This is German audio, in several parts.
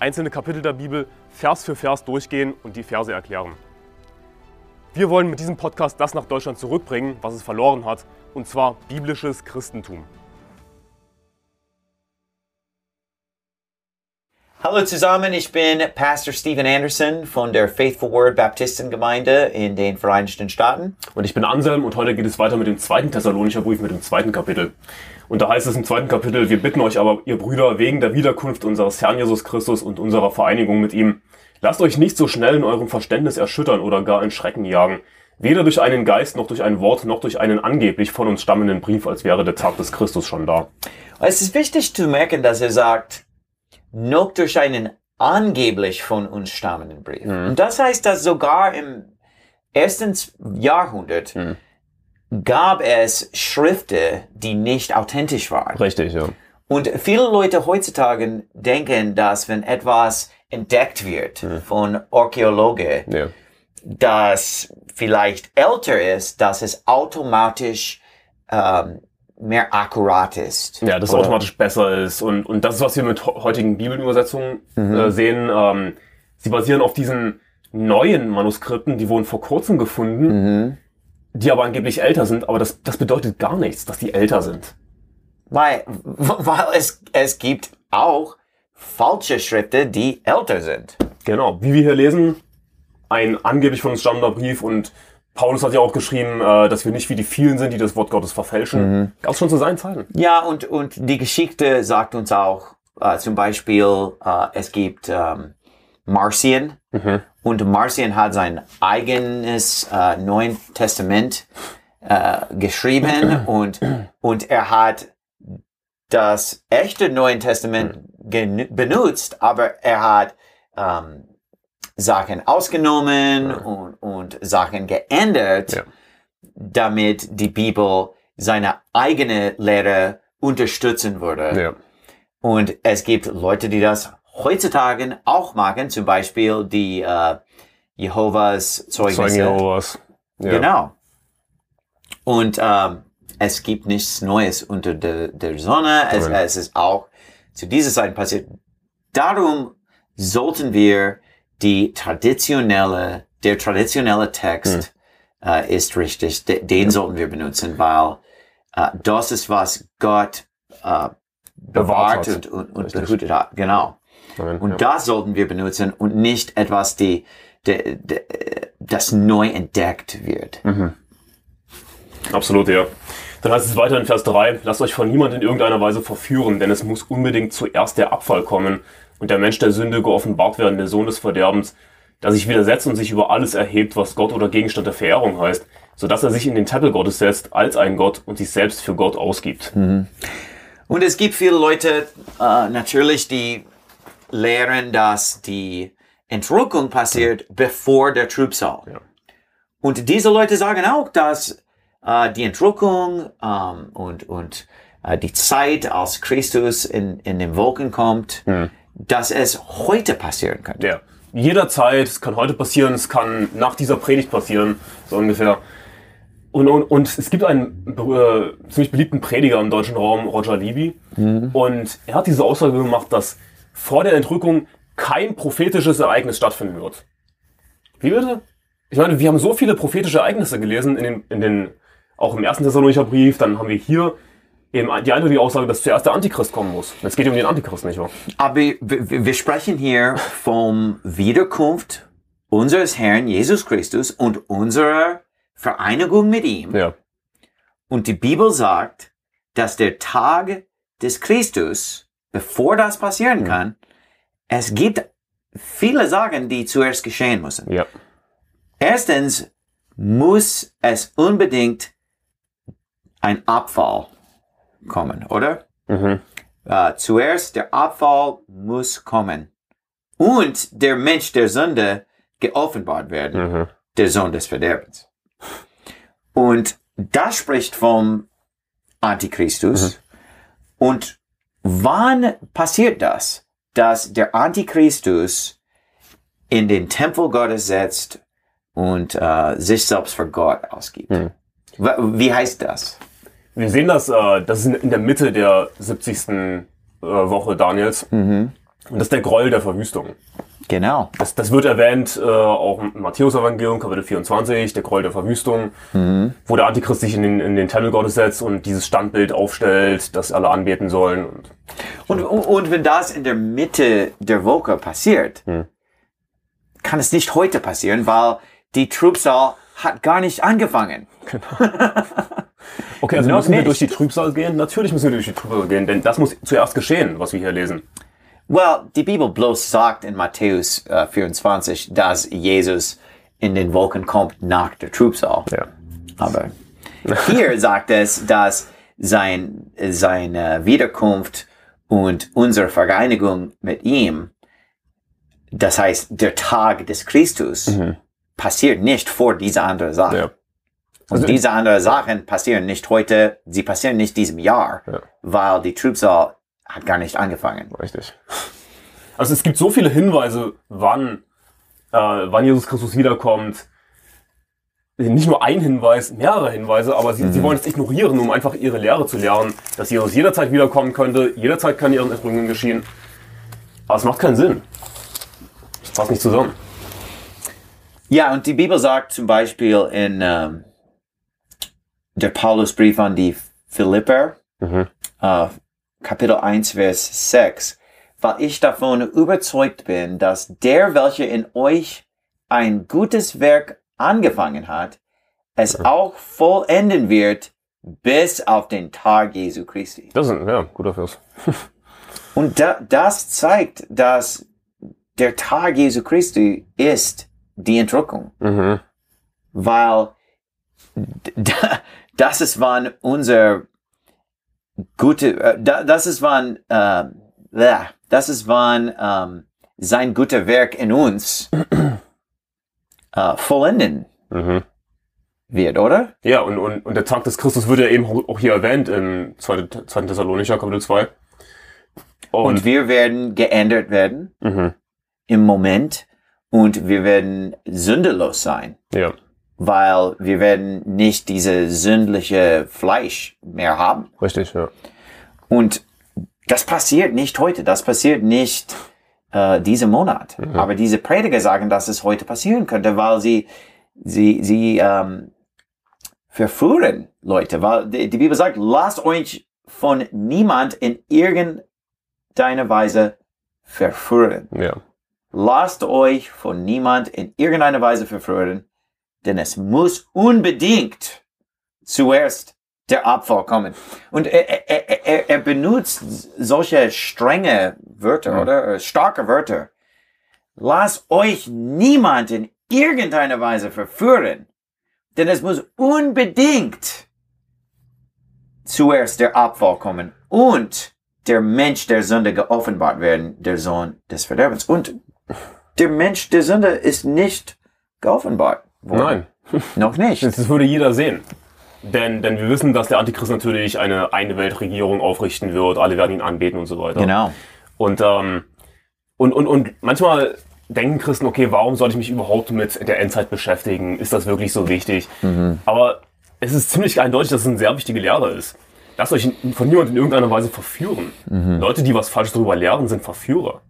einzelne Kapitel der Bibel Vers für Vers durchgehen und die Verse erklären. Wir wollen mit diesem Podcast das nach Deutschland zurückbringen, was es verloren hat, und zwar biblisches Christentum. Hallo zusammen, ich bin Pastor Stephen Anderson von der Faithful Word Baptistengemeinde in den Vereinigten Staaten. Und ich bin Anselm und heute geht es weiter mit dem zweiten Thessalonischer Brief, mit dem zweiten Kapitel. Und da heißt es im zweiten Kapitel, wir bitten euch aber, ihr Brüder, wegen der Wiederkunft unseres Herrn Jesus Christus und unserer Vereinigung mit ihm, lasst euch nicht so schnell in eurem Verständnis erschüttern oder gar in Schrecken jagen, weder durch einen Geist noch durch ein Wort noch durch einen angeblich von uns stammenden Brief, als wäre der Tag des Christus schon da. Es ist wichtig zu merken, dass er sagt, noch durch einen angeblich von uns stammenden Brief. Und das heißt, dass sogar im ersten Jahrhundert gab es Schriften, die nicht authentisch waren. Richtig, ja. Und viele Leute heutzutage denken, dass wenn etwas entdeckt wird von Archäologen, ja. das vielleicht älter ist, dass es automatisch ähm, mehr akkurat ist. Ja, dass es automatisch besser ist. Und, und das ist, was wir mit he- heutigen Bibelübersetzungen Mhm. äh, sehen. Ähm, sie basieren auf diesen neuen Manuskripten, die wurden vor kurzem gefunden, Mhm. Die aber angeblich älter sind. Aber das, das bedeutet gar nichts, dass die älter sind. Weil, weil es, es gibt auch falsche Schriften, die älter sind. Genau, wie wir hier lesen, ein angeblich von uns stammender Brief und Paulus hat ja auch geschrieben, äh, dass wir nicht wie die vielen sind, die das Wort Gottes verfälschen. Mhm. Gab's schon zu seinen Zeiten. Ja, und, und die Geschichte sagt uns auch, äh, zum Beispiel, äh, es gibt ähm, Marcion und Marcion hat sein eigenes äh, Neuen Testament äh, geschrieben und, und er hat das echte Neue Testament genu- benutzt, aber er hat ähm, Sachen ausgenommen und, und Sachen geändert, Ja. damit die Bibel seine eigene Lehre unterstützen würde. Ja. Und es gibt Leute, die das heutzutage auch machen, zum Beispiel die äh, Jehovas Zeugen Zeugnisse. Jehovas. Ja. Genau. Und ähm, es gibt nichts Neues unter der, der Sonne. Es, es ist auch zu dieser Zeit passiert. Darum sollten wir die traditionelle, der traditionelle Text äh, ist richtig. De, den sollten wir benutzen, weil äh, das ist, was Gott äh, bewahrt hat. und, und, und behütet hat. Genau. Amen. Und ja. das sollten wir benutzen und nicht etwas, die, die, die, das neu entdeckt wird. Absolut, ja. Dann heißt es weiter in Vers 3, lasst euch von niemand in irgendeiner Weise verführen, denn es muss unbedingt zuerst der Abfall kommen und der Mensch der Sünde geoffenbart werden, der Sohn des Verderbens, der sich widersetzt und sich über alles erhebt, was Gott oder Gegenstand der Verehrung heißt, sodass er sich in den Tempel Gottes setzt als ein Gott und sich selbst für Gott ausgibt. Und es gibt viele Leute, äh, natürlich, die lehren, dass die Entrückung passiert bevor der Trübsal. Ja. Und diese Leute sagen auch, dass äh, die Entrückung ähm, und, und äh, die Zeit, als Christus in, in den Wolken kommt, dass es heute passieren könnte. Ja. Jederzeit, es kann heute passieren, es kann nach dieser Predigt passieren, so ungefähr. Und, und, und es gibt einen äh, ziemlich beliebten Prediger im deutschen Raum, Roger Libby. Und er hat diese Aussage gemacht, dass vor der Entrückung kein prophetisches Ereignis stattfinden wird. Wie bitte? Ich meine, wir haben so viele prophetische Ereignisse gelesen, in den, in den, auch im ersten Thessalonicher Brief, dann haben wir hier eben die eindeutige Aussage, dass zuerst der Antichrist kommen muss. Es geht um den Antichrist, nicht wahr? Aber wir sprechen hier vom Wiederkunft unseres Herrn Jesus Christus und unserer Vereinigung mit ihm. Ja. Und die Bibel sagt, dass der Tag des Christus, bevor das passieren kann, es gibt viele Sachen, die zuerst geschehen müssen. Ja. Erstens muss es unbedingt ein Abfall kommen, oder? Mhm. Äh, zuerst der Abfall muss kommen. Und der Mensch der Sünde geoffenbart werden, der Sohn des Verderbens. Und das spricht vom Antichristus. Und wann passiert das, dass der Antichristus in den Tempel Gottes setzt und äh, sich selbst für Gott ausgibt? Wa- Wie heißt das? Wir sehen das, äh, das ist in- der Mitte der 70. Äh, Woche Daniels. Und das ist der Gräuel der Verwüstung. Genau. Das, das wird erwähnt äh, auch im Matthäus-Evangelium, Kapitel 24, der Gräuel der Verwüstung, wo der Antichrist sich in den, in den Tempel Gottes setzt und dieses Standbild aufstellt, das alle anbeten sollen. Und Und, und, und wenn das in der Mitte der Woche passiert, kann es nicht heute passieren, weil die Trübsal hat gar nicht angefangen. okay, also müssen wir nicht. durch die Trübsal gehen? Natürlich müssen wir durch die Trübsal gehen, denn das muss zuerst geschehen, was wir hier lesen. Well, die Bibel bloß sagt in Matthäus äh, 24, dass Jesus in den Wolken kommt nach der Trübsal. Ja. Aber hier sagt es, dass sein, seine Wiederkunft und unsere Vereinigung mit ihm, das heißt der Tag des Christus, passiert nicht vor dieser anderen Sache. Ja. Und diese anderen Sachen passieren nicht heute, sie passieren nicht diesem Jahr, Ja. weil die Trübsal hat gar nicht angefangen. Richtig. Also es gibt so viele Hinweise, wann, äh, wann Jesus Christus wiederkommt. Nicht nur ein Hinweis, mehrere Hinweise, aber sie, sie wollen es ignorieren, um einfach ihre Lehre zu lernen, dass Jesus jederzeit wiederkommen könnte, jederzeit kann ihren Entrückungen geschehen. Aber es macht keinen Sinn. Es passt nicht zusammen. Ja, und die Bibel sagt zum Beispiel in ähm, der Paulusbrief an die Philipper, äh, Kapitel 1, Vers 6, weil ich davon überzeugt bin, dass der, welcher in euch ein gutes Werk angefangen hat, es auch vollenden wird bis auf den Tag Jesu Christi. Das ist ein ja, guter Vers. Und da, das zeigt, dass der Tag Jesu Christi ist die Entrückung. Mhm. weil das ist wann unser gute, äh, da- das ist wann, ja, das ist wann ähm, sein guter Werk in uns äh, vollenden Mhm. wird, oder? Ja, und, und, und der Tag des Christus wird ja eben auch hier erwähnt im 2. 2. Thessalonicher Kapitel 2. Und, Und, wir werden geändert werden mhm. im Moment und wir werden sündelos sein, ja. Weil wir werden nicht diese sündliche Fleisch mehr haben. Richtig, ja. Und das passiert nicht heute, das passiert nicht äh, diesen Monat. Aber diese Prediger sagen, dass es heute passieren könnte, weil sie, sie, sie ähm, verführen Leute. Weil die, die Bibel sagt, lasst euch von niemand in irgendeiner Weise verführen. Ja. Lasst euch von niemand in irgendeiner Weise verführen, denn es muss unbedingt zuerst der Abfall kommen. Und er, er, er- er, benutzt solche strenge Wörter, oder? Äh, Starke Wörter. Lasst euch niemand in irgendeiner Weise verführen, denn es muss unbedingt zuerst der Abfall kommen und der Mensch der Sünde geoffenbart werden, der Sohn des Verderbens. Und der Mensch der Sünde ist nicht geoffenbart worden. Nein. Noch nicht. Das würde jeder sehen. Denn, denn wir wissen, dass der Antichrist natürlich eine eine Weltregierung aufrichten wird, alle werden ihn anbeten und so weiter. Genau. Und, ähm, und, und, und manchmal denken Christen, okay, warum soll ich mich überhaupt mit der Endzeit beschäftigen? Ist das wirklich so wichtig? Aber es ist ziemlich eindeutig, dass es eine sehr wichtige Lehre ist. Lasst euch von niemand in irgendeiner Weise verführen. Leute, die was Falsches darüber lehren, sind Verführer.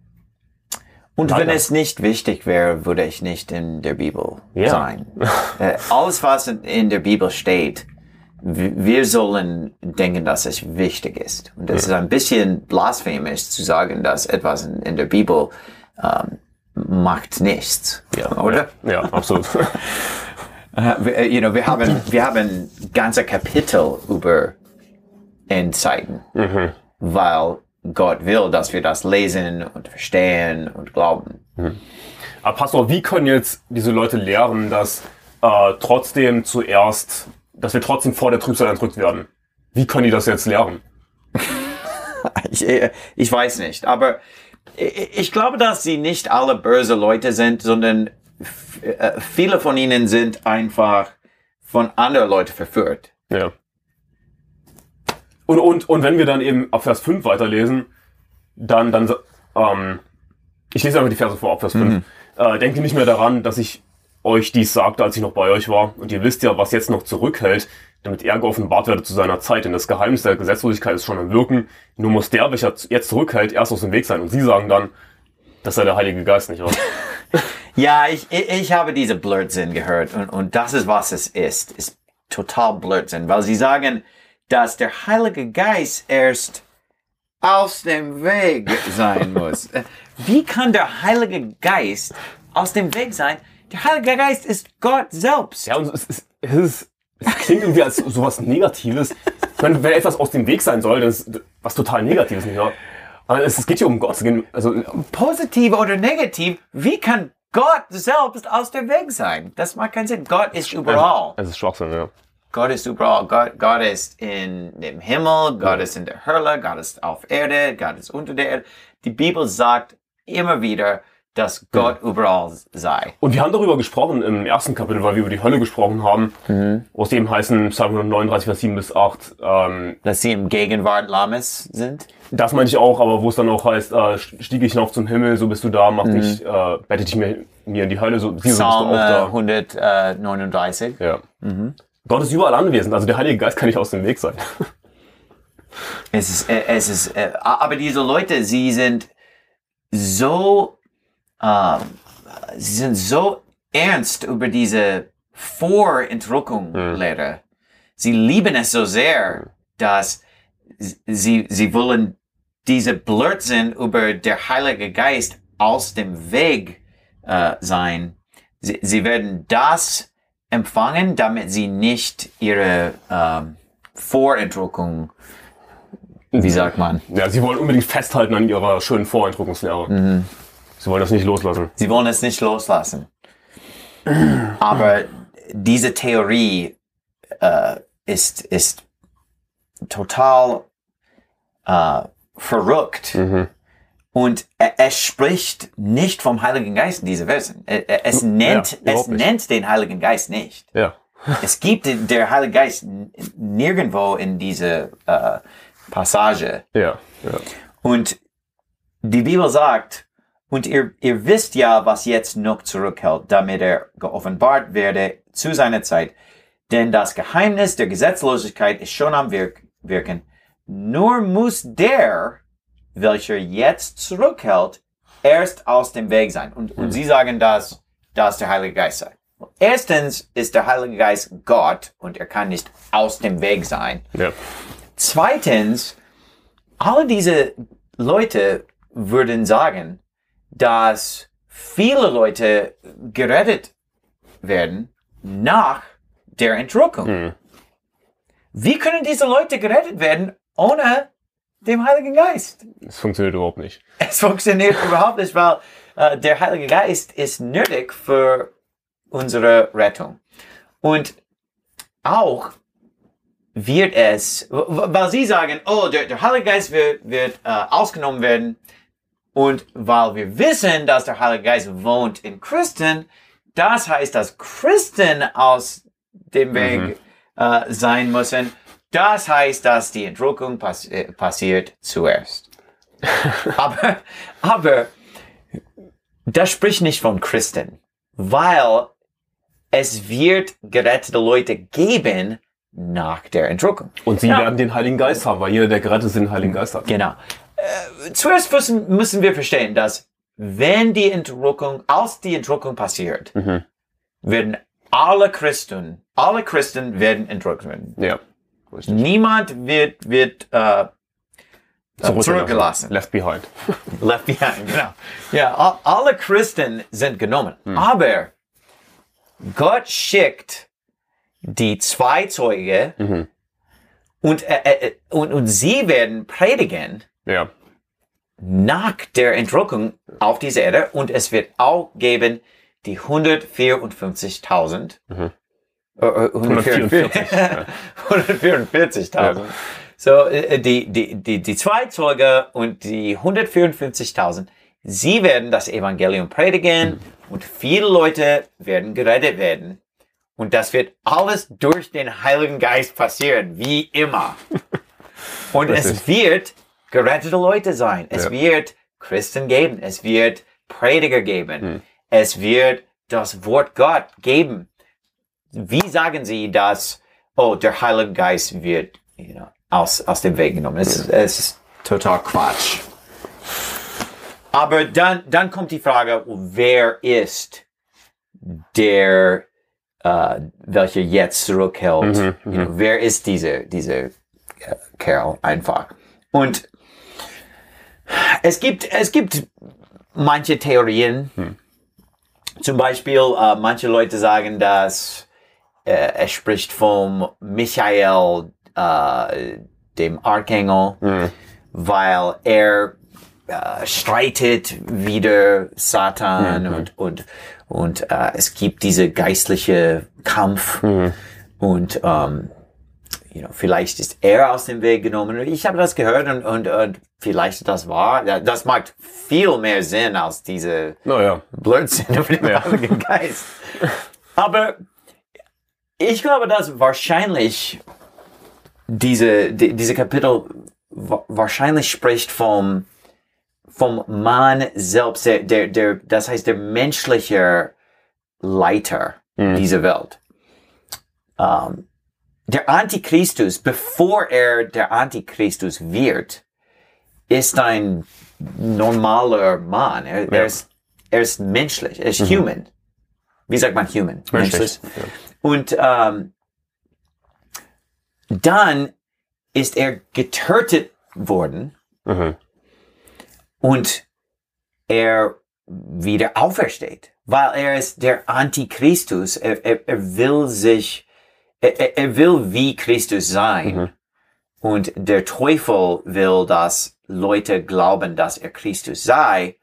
Und wenn Leider. es nicht wichtig wäre, würde ich nicht in der Bibel Ja. sein. Äh, alles, was in- der Bibel steht, wir sollen denken, dass es wichtig ist. Und es ist ein bisschen blasphemisch zu sagen, dass etwas in, in der Bibel ähm, macht nichts. oder? Ja, absolut. Äh, äh, you know, wir haben, wir haben ganze Kapitel über Endzeiten, weil Gott will, dass wir das lesen und verstehen und glauben. Aber Pastor, wie können jetzt diese Leute lehren, dass äh, trotzdem zuerst, dass wir trotzdem vor der Trübsal entrückt werden? Wie können die das jetzt lehren? Ich, äh, ich weiß nicht, aber ich, glaube, dass sie nicht alle böse Leute sind, sondern äh, viele von ihnen sind einfach von anderen Leuten verführt. Ja. Und, und, und wenn wir dann eben ab Vers 5 weiterlesen, dann, dann ähm, ich lese einfach die Verse vor, ab Vers 5. Äh, denkt ihr nicht mehr daran, dass ich euch dies sagte, als ich noch bei euch war. Und ihr wisst ja, was jetzt noch zurückhält, damit er geoffenbart werde zu seiner Zeit. Denn das Geheimnis der Gesetzlosigkeit ist schon am Wirken. Nur muss der, welcher jetzt zurückhält, erst aus dem Weg sein. Und sie sagen dann, das sei der Heilige Geist, nicht wahr? Ja, ich, ich, ich habe diese Blödsinn gehört und, und das ist, was es ist. Ist total Blödsinn, weil sie sagen, dass der Heilige Geist erst aus dem Weg sein muss. Äh, Wie kann der Heilige Geist aus dem Weg sein? Der Heilige Geist ist Gott selbst. Ja, und es, ist, es, ist, es klingt irgendwie als sowas Negatives. Ich meine, wenn etwas aus dem Weg sein soll, dann ist was total Negatives, nicht wahr? Aber es, es geht hier um Gott. Also, Positiv oder negativ, wie kann Gott selbst aus dem Weg sein? Das macht keinen Sinn. Gott ist überall. es ist Schwachsinn, ja. Gott ist überall. Gott, Gott ist in dem Himmel, Gott ist in der Hölle, Gott ist auf Erde, Gott ist unter der Erde. Die Bibel sagt immer wieder, dass Gott überall sei. Und wir haben darüber gesprochen im ersten Kapitel, weil wir über die Hölle gesprochen haben, wo es eben heißen, Psalm 139, Vers 7 bis 8, ähm, Dass sie im Gegenwart Lammes sind. das meinte ich auch, aber wo es dann auch heißt, äh, stieg ich hinauf zum Himmel, so bist du da, mach dich, äh, bette dich mir, mir in die Hölle, so, so bist du auch äh, da. 139. Ja. Gott ist überall anwesend, also der Heilige Geist kann nicht aus dem Weg sein. Es ist, äh, es ist, äh, aber diese Leute, sie sind so, ähm, sie sind so ernst über diese Vorentrückung-Lehre. Sie lieben es so sehr, dass sie, sie wollen diese Blödsinn über der Heilige Geist aus dem Weg äh, sein. Sie, sie werden das empfangen, damit sie nicht ihre ähm, Vorentrückung, wie sagt man, Ja, sie wollen unbedingt festhalten an ihrer schönen Voreindruckungslehre. Sie wollen das nicht loslassen. Sie wollen es nicht loslassen. Aber diese Theorie äh, ist, ist total äh, verrückt. Und er, es spricht nicht vom Heiligen Geist in diese Versen. Er- er- Es nennt, es überhaupt nicht. nennt den Heiligen Geist nicht. Ja. Es gibt den- der Heilige Geist nirgendwo in dieser äh, Passage. Ja. ja. Und die Bibel sagt, und ihr, ihr wisst ja, was jetzt noch zurückhält, damit er geoffenbart werde zu seiner Zeit. Denn das Geheimnis der Gesetzlosigkeit ist schon am Wirk Wirken. Nur muss der, welcher jetzt zurückhält, erst aus dem Weg sein. Und, und sie sagen, dass, dass der Heilige Geist sei. Erstens ist der Heilige Geist Gott und er kann nicht aus dem Weg sein. ja. Zweitens, alle diese Leute würden sagen, dass viele Leute gerettet werden nach der Entrückung. Wie können diese Leute gerettet werden ohne den Heiligen Geist? Es funktioniert überhaupt nicht. Es funktioniert überhaupt nicht, weil äh, der Heilige Geist ist nötig für unsere Rettung. Und auch wird es, weil sie sagen, oh, der, der Heilige Geist wird, wird äh, ausgenommen werden. Und weil wir wissen, dass der Heilige Geist wohnt in Christen, das heißt, dass Christen aus dem Weg äh, sein müssen. Das heißt, dass die Entrückung pass äh, passiert zuerst. aber, aber das spricht nicht von Christen, weil es wird gerettete Leute geben nach der Entrückung. Und sie Ja. werden den Heiligen Geist haben, weil jeder, der gerettet ist, den Heiligen Geist hat. Genau. Äh, zuerst müssen, müssen wir verstehen, dass wenn die Entrückung, als die Entrückung passiert, werden alle Christen, alle Christen werden entrückt werden. Ja. Richtig. Niemand wird, wird äh, zurückgelassen. Left behind. Left behind, genau. Ja, alle Christen sind genommen. Hm. Aber Gott schickt die zwei Zeuge mhm. und, äh, äh, äh, und, und sie werden predigen. Ja. Nach der Entrückung auf diese Erde und es wird auch geben die 154.000, mhm. 144.000. ja. So, äh, äh, die, die, die, die zwei Zeuge und die 154.000, sie werden das Evangelium predigen und viele Leute werden gerettet werden. Und das wird alles durch den Heiligen Geist passieren, wie immer. Und es wird gerettete Leute sein. Es ja. wird Christen geben. Es wird Prediger geben. Hm. Es wird das Wort Gott geben. Wie sagen Sie, dass, oh, der Heilige Geist wird you know, aus, aus dem Weg genommen? Es, ist- es ist total Quatsch. Aber dann, dann kommt die Frage, wer ist der, äh, welcher jetzt zurückhält? Mhm, you know, wer ist diese, diese äh, Kerl einfach? Und es gibt, es gibt manche Theorien. Zum Beispiel, äh, manche Leute sagen, dass äh, er spricht vom Michael, äh, dem Archengel, weil er äh, streitet wieder Satan und, und, und äh, es gibt diese geistliche Kampf und ähm, you know, vielleicht ist er aus dem Weg genommen. Ich habe das gehört und, und, und vielleicht das war, ja, das macht viel mehr Sinn als diese Naja. Blödsinn über den Ja. Heiligen Geist. Aber ich glaube, dass wahrscheinlich diese, die, diese Kapitel wa wahrscheinlich spricht vom, vom Mann selbst, der, der, der, das heißt der menschliche Leiter dieser Welt. Ähm, der Antichristus, bevor er der Antichristus wird, ist ein normaler Mann. Er, er, Ja. ist, er ist menschlich, er ist human. Wie sagt man human? Menschlich. Ja. Und ähm, dann ist er getötet worden Mhm. und er wieder aufersteht, weil er ist der Antichristus. Er, er, er will sich, er, er- will wie Christus sein. Mhm. Und der Teufel will, dass Leute glauben, dass er Christus sei.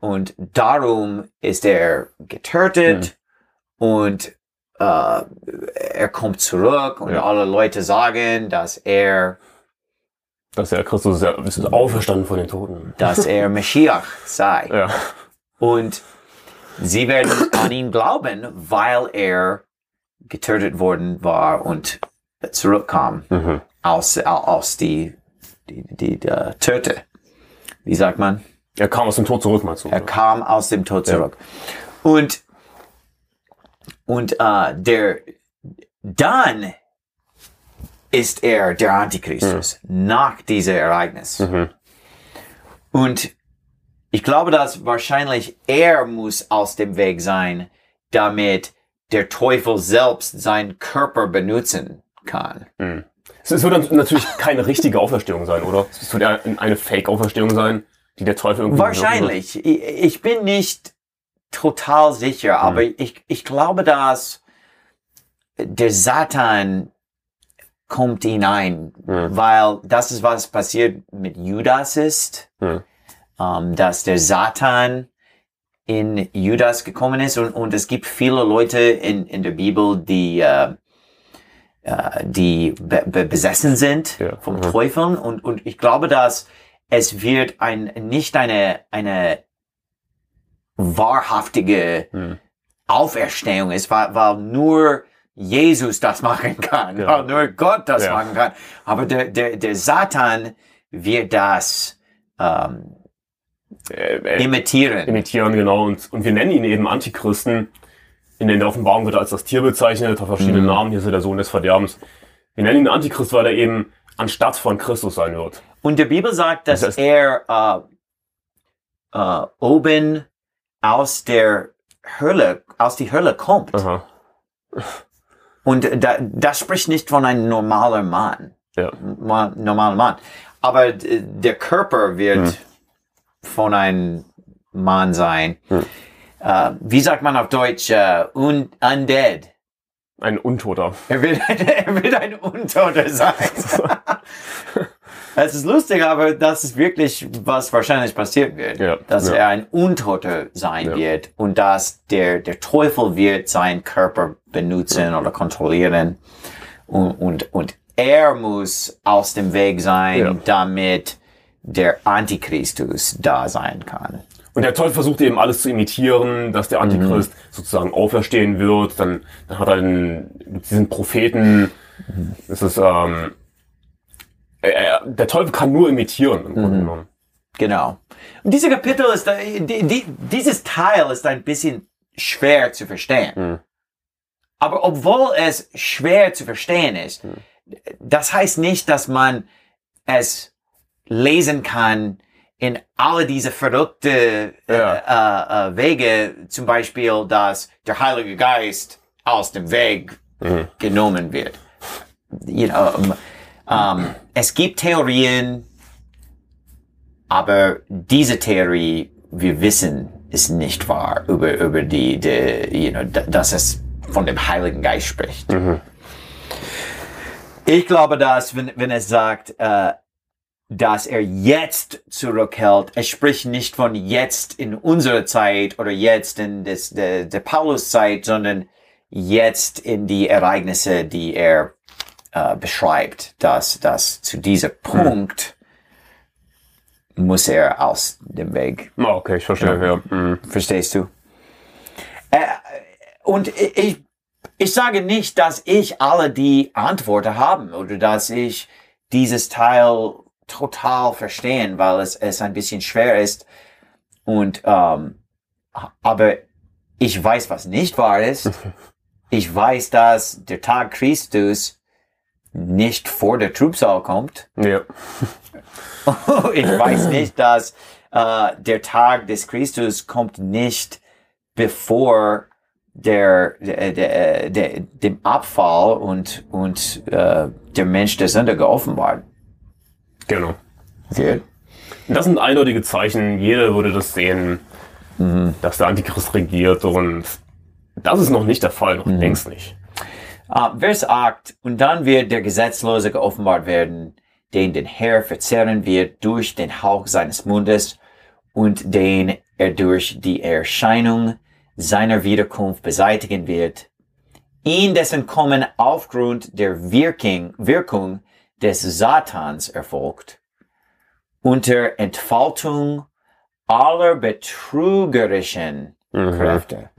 Und darum ist er getötet und äh, er kommt zurück und Ja. alle Leute sagen, dass er, Dass er Christus ist, ja, ist auferstanden von den Toten. dass er Mashiach sei. Ja. Und sie werden an ihn glauben, weil er getötet worden war und zurückkam Mhm. aus, aus die, die, die, die äh, Töte. Wie sagt man? Er kam aus dem Tod zurück, meinst du? Er kam aus dem Tod zurück. Und, und äh, der, dann ist er der Antichristus nach diesem Ereignis. Mhm. Und ich glaube, dass wahrscheinlich er muss aus dem Weg sein, damit der Teufel selbst seinen Körper benutzen kann. Es es wird dann natürlich keine richtige Auferstehung sein, oder? Es wird eine Fake-Auferstehung sein, die der Teufel irgendwie... Wahrscheinlich. Ich, ich bin nicht total sicher, aber ich, ich glaube, dass der Satan kommt hinein, Mhm. weil das ist, was passiert mit Judas ist, Mhm. ähm, dass der Satan in Judas gekommen ist und, und es gibt viele Leute in, in der Bibel, die, äh, äh, die be be besessen sind Ja. vom Mhm. Teufel und, und ich glaube, dass es wird ein, nicht eine, eine wahrhaftige Mhm. Auferstehung ist, weil, weil nur Jesus das machen kann, Ja. weil nur Gott das Ja. machen kann. Aber der, der, der Satan wird das ähm, Äh, äh, imitieren. imitieren, genau. Und, und wir nennen ihn eben Antichristen. In der Offenbarung wird er als das Tier bezeichnet, hat verschiedene Mhm. Namen. Hier ist er der Sohn des Verderbens. Wir nennen ihn Antichrist, weil er eben anstatt von Christus sein wird. Und die Bibel sagt, dass Das heißt- er äh, äh, oben aus der Hölle, aus die Hölle kommt. Aha. Und da, das spricht nicht von einem normalen Mann. Ja. Ma- normalen Mann. Aber der Körper wird Hm. von einem Mann sein. Hm. Äh, wie sagt man auf Deutsch? Äh, un undead. Ein Untoter. Er wird, er wird ein Untoter sein. Es ist lustig, aber das ist wirklich, was wahrscheinlich passieren wird. Ja, dass ja. er ein Untoter sein Ja. wird und dass der, der Teufel wird seinen Körper benutzen oder kontrollieren. Und, und, und er muss aus dem Weg sein, damit der Antichristus da sein kann. Und der Teufel versucht eben alles zu imitieren, dass der Antichrist sozusagen auferstehen wird. Dann, dann hat er den, diesen Propheten. Das ist, ähm, der Teufel kann nur imitieren im Grunde genommen. Genau. Und dieser Kapitel ist, äh, die, die, dieses Teil ist ein bisschen schwer zu verstehen. Aber obwohl es schwer zu verstehen ist, das heißt nicht, dass man es lesen kann in alle diese verrückte äh, äh, äh, Wege, zum Beispiel, dass der Heilige Geist aus dem Weg genommen wird. You know, um, um, es gibt Theorien, aber diese Theorie, wir wissen, ist nicht wahr über, über die, die you know, da- dass es von dem Heiligen Geist spricht. Ich glaube, dass, wenn, wenn es sagt, äh, dass er jetzt zurückhält, es spricht nicht von jetzt in unserer Zeit oder jetzt in des, der, der Paulus-Zeit, sondern jetzt in die Ereignisse, die er äh, beschreibt, dass, dass zu diesem Punkt muss er aus dem Weg Ah, okay, ich verstehe. Ja. Mhm. Verstehst du? Äh, und ich, ich sage nicht, dass ich alle die Antworten haben oder dass ich dieses Teil total verstehen, weil es, es ein bisschen schwer ist. Und ähm, aber ich weiß, was nicht wahr ist. Ich weiß, dass der Tag Christus nicht vor der Trübsal kommt. Ja. ich weiß nicht, dass äh, der Tag des Christus kommt nicht bevor der, der, der, der dem Abfall und und äh, der Mensch der Sünde geoffenbart Genau. wird. Das sind eindeutige Zeichen. Jeder würde das sehen, dass der Antichrist regiert. Und das ist noch nicht der Fall, noch längst nicht. Uh, Vers 8, und dann wird der Gesetzlose geoffenbart werden, den den Herr verzehren wird durch den Hauch seines Mundes und den er durch die Erscheinung seiner Wiederkunft beseitigen wird, ihn dessen Kommen aufgrund der Wirkung, Wirkung des Satans erfolgt, unter Entfaltung aller betrügerischen Kräfte.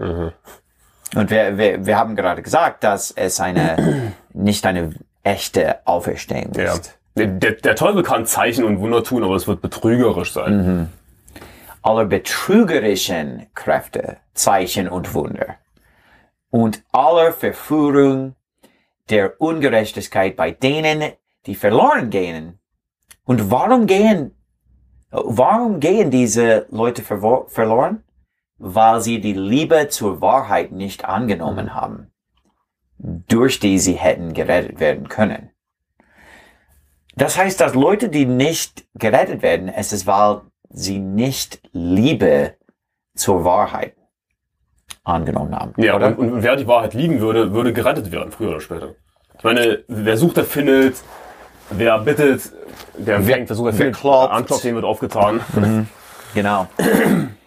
Und wir, wir, wir haben gerade gesagt, dass es eine nicht eine echte Auferstehung Ja. ist. Der, der, Teufel kann Zeichen und Wunder tun, aber es wird betrügerisch sein. Aller betrügerischen Kräfte, Zeichen und Wunder. Und aller Verführung der Ungerechtigkeit bei denen, die verloren gehen. Und warum gehen, warum gehen diese Leute verloren? Weil sie die Liebe zur Wahrheit nicht angenommen haben, durch die sie hätten gerettet werden können. Das heißt, dass Leute, die nicht gerettet werden, es ist, weil sie nicht Liebe zur Wahrheit angenommen haben. Ja, oder? und, und wer die Wahrheit lieben würde, würde gerettet werden, früher oder später. Ich meine, wer sucht, der findet. Wer bittet, der wer, versucht, der findet. klopft. Anklopft, dem wird aufgetan. Genau.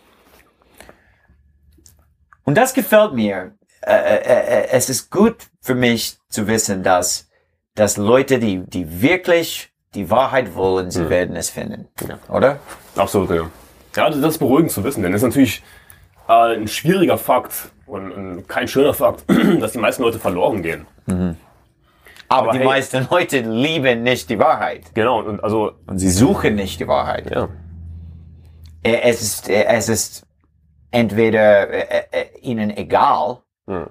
Und das gefällt mir. Äh, äh, äh, es ist gut für mich zu wissen, dass, dass Leute, die, die wirklich die Wahrheit wollen, sie werden es finden. Ja. Oder? Absolut, ja. Ja, das ist beruhigend zu wissen, denn es ist natürlich äh, ein schwieriger Fakt und, und kein schöner Fakt, dass die meisten Leute verloren gehen. Aber, die hey- meisten Leute lieben nicht die Wahrheit. Genau, und also, Und sie suchen nicht die Wahrheit. ja. Es ist, es ist entweder äh, äh, ihnen egal, Hm.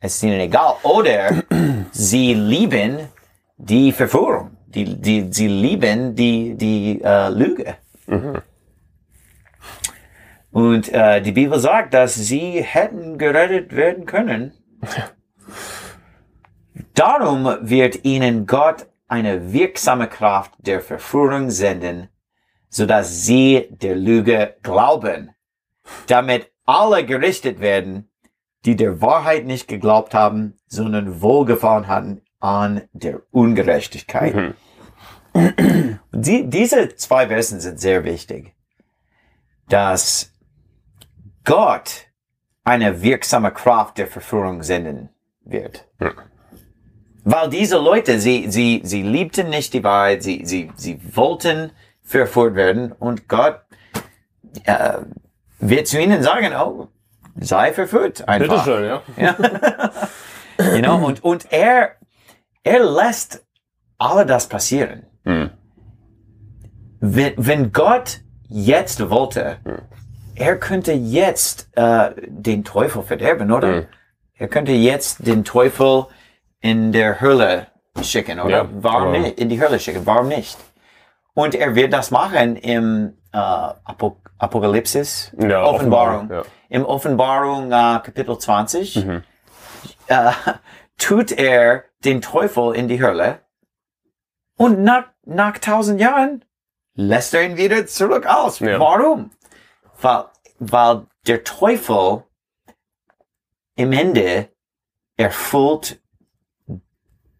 es ist ihnen egal, oder sie lieben die Verführung, die, die, sie lieben die, die äh, Lüge. Und äh, die Bibel sagt, dass sie hätten gerettet werden können. Darum wird ihnen Gott eine wirksame Kraft der Verführung senden, sodass sie der Lüge glauben, damit alle gerichtet werden, die der Wahrheit nicht geglaubt haben, sondern wohlgefallen hatten an der Ungerechtigkeit. Und die, diese zwei Versen sind sehr wichtig, dass Gott eine wirksame Kraft der Verführung senden wird. Weil diese Leute, sie, sie, sie liebten nicht die Wahrheit, sie, sie, sie wollten verführt werden und Gott äh, wird zu ihnen sagen, oh, sei verführt einfach. Bitteschön, ja. you know, und, und er, er lässt alle das passieren. Wenn, wenn Gott jetzt wollte, er könnte jetzt äh, den Teufel verderben, oder? Er könnte jetzt den Teufel in der Hölle schicken, oder? Ja, Warum aber- nicht? In die Hölle schicken, warum nicht? Und er wird das machen im äh, Apo Apokalypsis, Ja, Offenbarung. Offenbarung, ja. Im Offenbarung äh, Kapitel 20 äh, tut er den Teufel in die Hölle und nach, nach tausend Jahren lässt er ihn wieder zurück aus. Ja. Warum? Weil, weil der Teufel im Ende erfüllt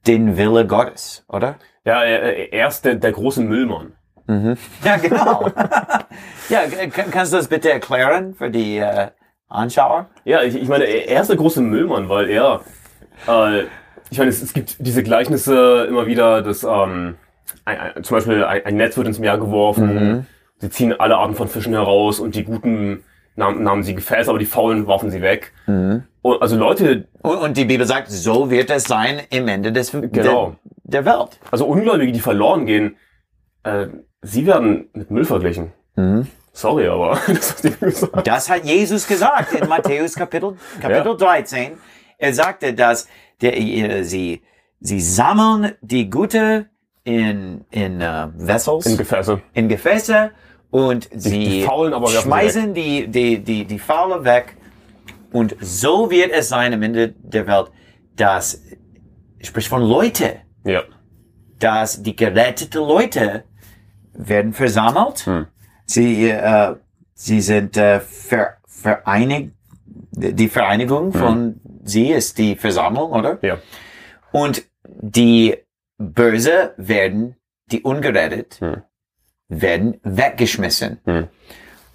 den Wille Gottes, oder? Ja, er, er ist der, der große Müllmann. Ja, genau. ja, kann, kannst du das bitte erklären für die äh, Anschauer? Ja, ich, ich meine, er ist der große Müllmann, weil er, äh, ich meine, es, es gibt diese Gleichnisse immer wieder, dass ähm, ein, ein, zum Beispiel ein, ein Netz wird ins Meer geworfen, sie ziehen alle Arten von Fischen heraus und die Guten nahmen, nahmen sie Gefäße, aber die Faulen warfen sie weg. Und, also Leute, Und, und die Bibel sagt, so wird es sein im Ende des, Genau. der, der Welt. also Ungläubige, die verloren gehen, äh, sie werden mit Müll verglichen. Sorry, aber das hast du gesagt. Das hat Jesus gesagt in Matthäus Kapitel, Kapitel Ja. 13. Er sagte, dass der, äh, sie, sie sammeln die Gute in, in äh, Vessels, In in, Gefäße. Gefäße und sie die Faulen aber schmeißen die, die, die, die Faule weg. Und so wird es sein am Ende der Welt, dass, sprich von Leute, Ja. dass die gerettete Leute werden versammelt. Sie, äh, sie sind äh, ver, vereinigt. Die Vereinigung von sie ist die Versammlung, oder? Ja. Und die Böse werden, die ungerettet, werden weggeschmissen.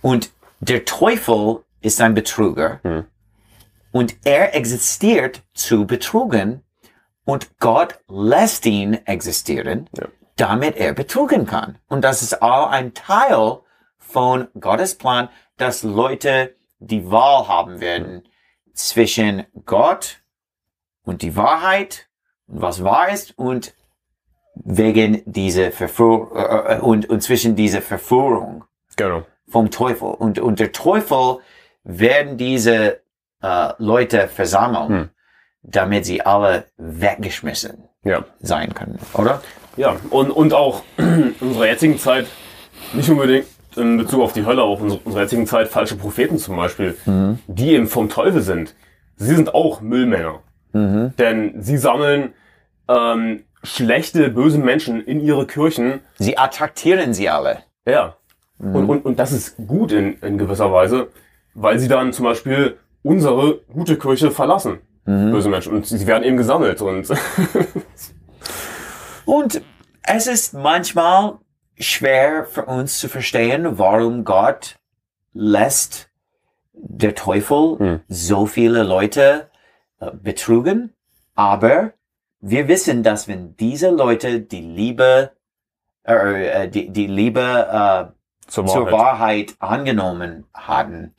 Und der Teufel ist ein Betrüger. Und er existiert zu betrügen. Und Gott lässt ihn existieren, Ja. Damit er betrügen kann. Und das ist auch ein Teil von Gottes Plan, dass Leute die Wahl haben werden zwischen Gott und die Wahrheit und was wahr ist und wegen dieser Verführung äh, äh, und, und zwischen dieser Verführung Genau. vom Teufel. Und, und der Teufel werden diese äh, Leute versammeln, damit sie alle weggeschmissen Ja. sein können, oder? Ja, und, und auch in unserer jetzigen Zeit, nicht unbedingt in Bezug auf die Hölle, auch in unserer jetzigen Zeit falsche Propheten zum Beispiel, die eben vom Teufel sind. Sie sind auch Müllmänner. Denn sie sammeln ähm, schlechte, böse Menschen in ihre Kirchen. Sie attraktieren sie alle. Ja. Und, und, und das ist gut in, in gewisser Weise, weil sie dann zum Beispiel unsere gute Kirche verlassen. Böse Menschen. Und sie werden eben gesammelt. Und Und es ist manchmal schwer für uns zu verstehen, warum Gott lässt der Teufel so viele Leute äh, betrügen. Aber wir wissen, dass wenn diese Leute die Liebe, äh, äh, die, die Liebe äh, zur zur Wahrheit angenommen hatten,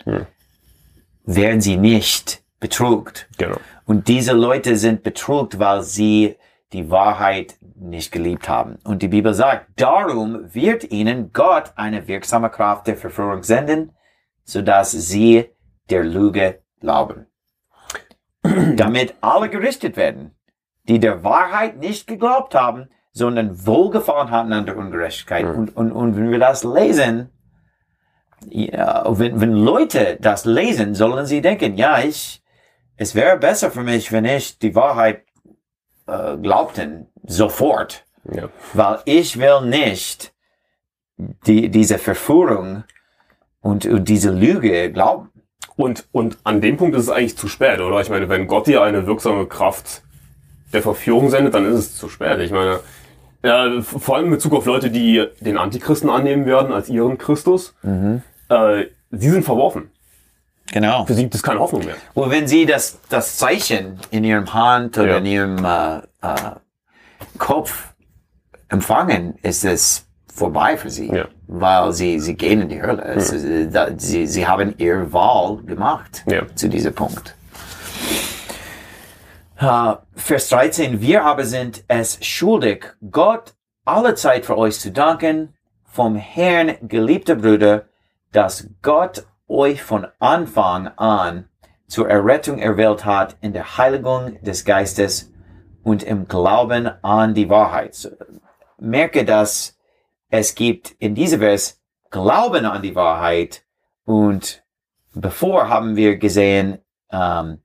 werden sie nicht betrügt. Genau. Und diese Leute sind betrügt, weil sie die Wahrheit nicht geliebt haben. Und die Bibel sagt, darum wird ihnen Gott eine wirksame Kraft der Verführung senden, sodass sie der Lüge glauben. Damit alle gerichtet werden, die der Wahrheit nicht geglaubt haben, sondern wohlgefallen hatten an der Ungerechtigkeit. Und, und, und wenn wir das lesen, ja, wenn, wenn Leute das lesen, sollen sie denken, ja, ich, es wäre besser für mich, wenn ich die Wahrheit äh, glaubten, sofort. Ja. Weil ich will nicht die, diese Verführung und, und diese Lüge glauben. Und, und an dem Punkt ist es eigentlich zu spät, oder? Ich meine, wenn Gott dir eine wirksame Kraft der Verführung sendet, dann ist es zu spät. Ich meine, ja, vor allem in Bezug auf Leute, die den Antichristen annehmen werden als ihren Christus, äh, sie sind verworfen. Genau. Für sie gibt es keine Hoffnung mehr. Und wenn sie das, das Zeichen in ihrem Hand oder Ja. in ihrem äh, äh, Kopf empfangen, ist es vorbei für sie. Ja. weil sie, sie gehen in die Hölle. Es ist, äh, da- sie, sie haben ihr Wahl gemacht Ja. zu diesem Punkt. Äh, Vers 13, wir aber sind es schuldig, Gott alle Zeit für euch zu danken, vom Herrn, geliebte Brüder, dass Gott euch von Anfang an zur Errettung erwählt hat in der Heiligung des Geistes und im Glauben an die Wahrheit. Merke, dass es gibt in diesem Vers Glauben an die Wahrheit und bevor haben wir gesehen, ähm,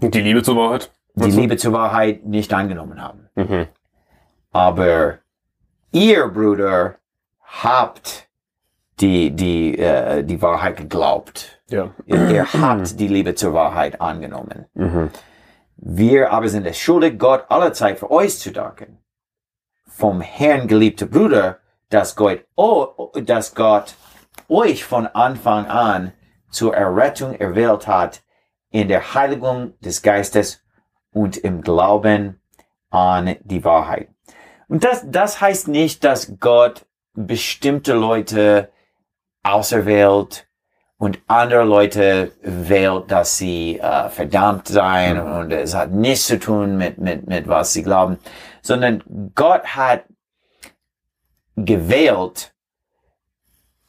Und die Liebe zur Wahrheit? die Liebe zur Wahrheit nicht angenommen haben. Mhm. Aber ihr Bruder habt die, die, äh, die Wahrheit geglaubt. Ja. Ihr habt die Liebe zur Wahrheit angenommen. Mhm. Wir aber sind es schuldig, Gott alle Zeit für euch zu danken. Vom Herrn geliebte Bruder, dass Gott, oh, dass Gott euch von Anfang an zur Errettung erwählt hat in der Heiligung des Geistes und im Glauben an die Wahrheit. Und das, das heißt nicht, dass Gott bestimmte Leute auserwählt und andere Leute wählt, dass sie äh, verdammt seien und es hat nichts zu tun mit, mit, mit was sie glauben, sondern Gott hat gewählt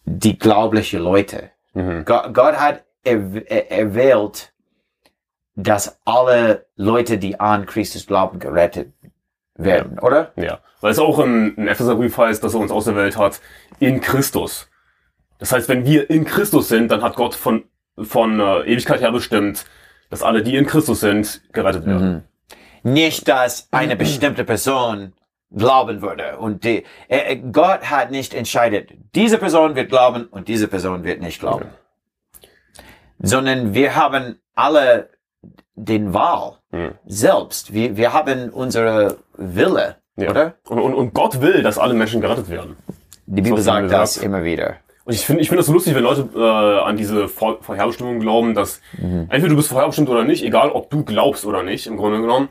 die glaubliche Leute. Mhm. Gott, Gott hat erw- er- erwählt, dass alle Leute, die an Christus glauben, gerettet werden, oder? Ja. Weil es auch im, im Epheserbrief heißt, dass er uns auserwählt hat in Christus. Das heißt, wenn wir in Christus sind, dann hat Gott von, von äh, Ewigkeit her bestimmt, dass alle, die in Christus sind, gerettet werden. Nicht, dass eine bestimmte Person glauben würde. Und die, äh, äh, Gott hat nicht entscheidet, diese Person wird glauben und diese Person wird nicht glauben. Sondern wir haben alle den Wahl Mhm. selbst. Wir, wir haben unsere Wille, Ja. oder? Und, und, und Gott will, dass alle Menschen gerettet werden. Die Bibel sagt das immer wieder. Und ich finde ich finde das so lustig, wenn Leute äh, an diese Vor Vorherbestimmung glauben, dass entweder du bist vorherbestimmt oder nicht, egal ob du glaubst oder nicht, im Grunde genommen.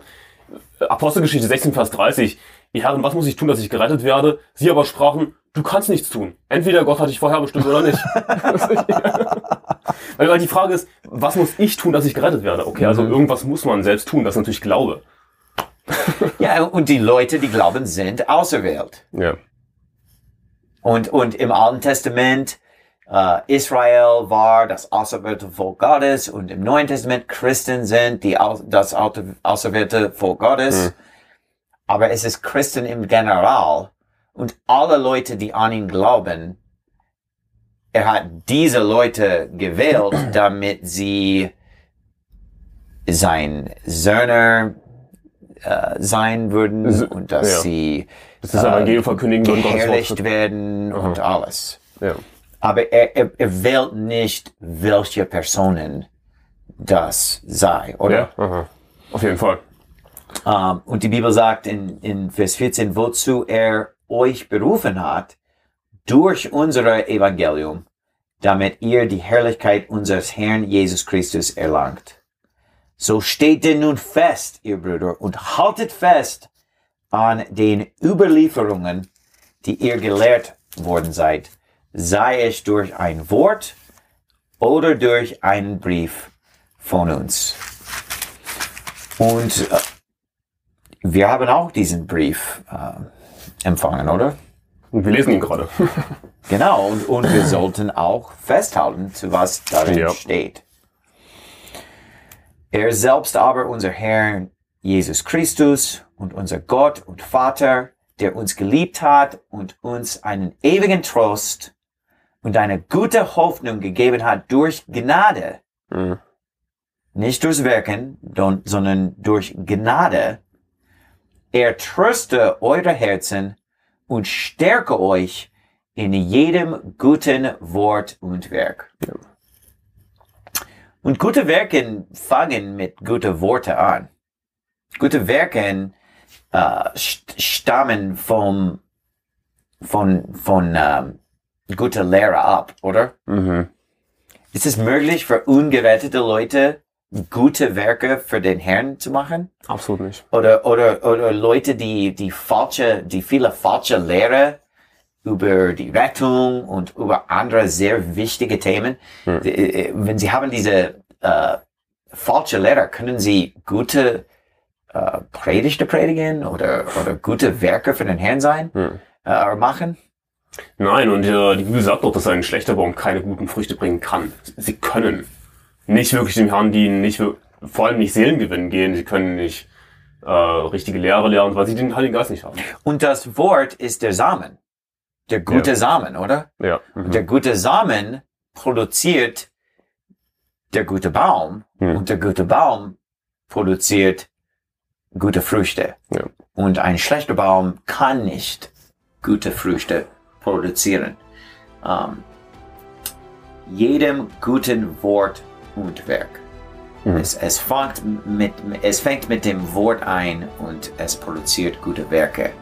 Apostelgeschichte 16, Vers 30. Ihr Herren, was muss ich tun, dass ich gerettet werde? Sie aber sprachen, du kannst nichts tun. Entweder Gott hat dich vorherbestimmt oder nicht. weil, die Frage ist, was muss ich tun, dass ich gerettet werde? Okay, also irgendwas muss man selbst tun, das ist natürlich Glaube. Ja, und die Leute, die glauben, sind auserwählt. Ja. Und, und im Alten Testament, äh, Israel war das auserwählte Volk Gottes und im Neuen Testament Christen sind die, das auserwählte Volk Gottes. Aber es ist Christen im General und alle Leute, die an ihn glauben, er hat diese Leute gewählt, damit sie sein Söhne äh, sein würden und dass ja. sie Das ist Evangelium verkündigen würden, Gottes werden und alles. Ja. Aber er, er, er wählt nicht, welche Personen das sei, oder? Ja. Aha. Auf jeden Fall. Ähm, und die Bibel sagt in, in Vers 14, wozu er euch berufen hat, durch unser Evangelium, damit ihr die Herrlichkeit unseres Herrn Jesus Christus erlangt. So steht denn nun fest, ihr Brüder, und haltet fest an den Überlieferungen, die ihr gelehrt worden seid, sei es durch ein Wort oder durch einen Brief von uns. Und äh, wir haben auch diesen Brief äh, empfangen, oder? Und wir lesen ihn gerade. Genau, und, und wir sollten auch festhalten, zu was darin Ja. steht. Er selbst aber, unser Herr Jesus Christus und unser Gott und Vater, der uns geliebt hat und uns einen ewigen Trost und eine gute Hoffnung gegeben hat durch Gnade, Mhm. nicht durchs Wirken, don- sondern durch Gnade, er tröste eure Herzen und stärke euch in jedem guten Wort und Werk. Und gute Werken fangen mit guten Worten an. Gute Werken äh, st- stammen vom, von, von ähm, guter Lehre ab, oder? Mhm. Ist es möglich für ungerettete Leute gute Werke für den Herrn zu machen? Absolut nicht. Oder, oder, oder Leute, die, die falsche, die viele falsche Lehre über die Rettung und über andere sehr wichtige Themen. Äh, Wenn Sie haben diese äh, falsche Lehrer, können Sie gute äh, Predigte predigen oder, oder gute Werke für den Herrn sein, äh, machen? Nein, und äh, die Bibel sagt doch, dass ein schlechter Baum keine guten Früchte bringen kann. Sie können nicht wirklich dem Herrn dienen, nicht vor allem nicht Seelengewinn gehen, sie können nicht äh, richtige Lehre lernen, weil sie den Heiligen Geist nicht haben. Und das Wort ist der Samen. Der gute Ja. Samen, oder? Ja. Und der gute Samen produziert der gute Baum Hm. und der gute Baum produziert gute Früchte. Ja. Und ein schlechter Baum kann nicht gute Früchte produzieren. Ähm, jedem guten Wort und Werk. Mhm. Es, es, fängt mit, es fängt mit dem Wort ein und es produziert gute Werke.